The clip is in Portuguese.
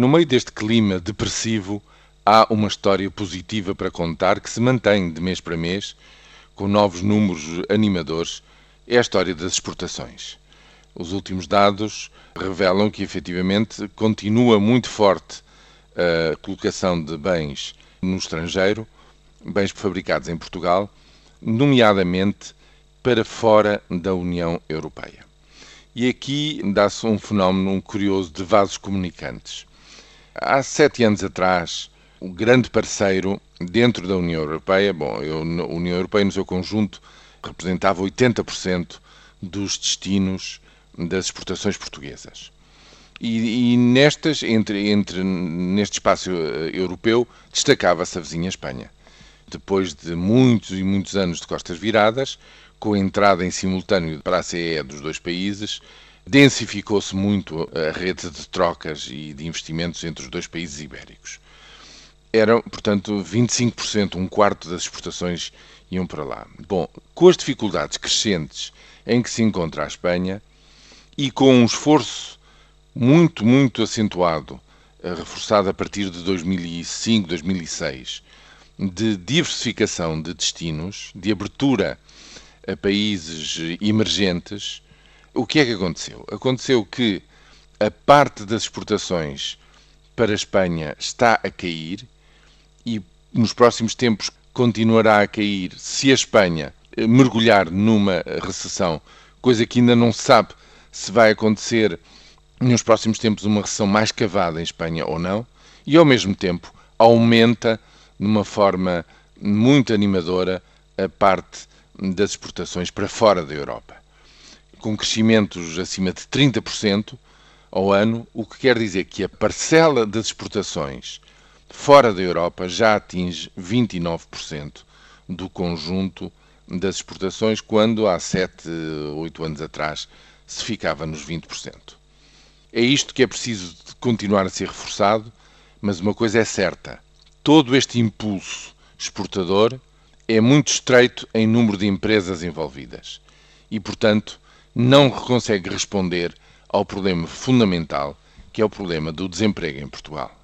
No meio deste clima depressivo, há uma história positiva para contar que se mantém de mês para mês, com novos números animadores. É a história das exportações. Os últimos dados revelam que efetivamente continua muito forte a colocação de bens no estrangeiro, bens fabricados em Portugal, nomeadamente para fora da União Europeia. E aqui dá-se um fenómeno curioso de vasos comunicantes. Há sete anos atrás, o grande parceiro dentro da União Europeia, bom, eu, a União Europeia no seu conjunto representava 80% dos destinos das exportações portuguesas. E, e, nestas, entre, entre, neste espaço eh, europeu, destacava-se a vizinha Espanha. Depois de muitos e muitos anos de costas viradas, com a entrada em simultâneo para a CE dos dois países, densificou-se muito a rede de trocas e de investimentos entre os dois países ibéricos. Eram, portanto, 25%, um quarto das exportações iam para lá. Bom, com as dificuldades crescentes em que se encontra a Espanha e com um esforço muito, muito acentuado, eh, reforçado a partir de 2005, 2006, de diversificação de destinos, de abertura a países emergentes, o que é que aconteceu? Aconteceu que a parte das exportações para a Espanha está a cair e nos próximos tempos continuará a cair se a Espanha eh, mergulhar numa recessão, coisa que ainda não se sabe se vai acontecer nos próximos tempos uma recessão mais cavada em Espanha ou não, e ao mesmo tempo aumenta de uma forma muito animadora a parte das exportações para fora da Europa, com crescimentos acima de 30% ao ano, o que quer dizer que a parcela das exportações fora da Europa já atinge 29% do conjunto das exportações, quando há 7, 8 anos atrás se ficava nos 20%. É isto que é preciso continuar a ser reforçado, mas uma coisa é certa: todo este impulso exportador é muito estreito em número de empresas envolvidas e, portanto, não consegue responder ao problema fundamental que é o problema do desemprego em Portugal.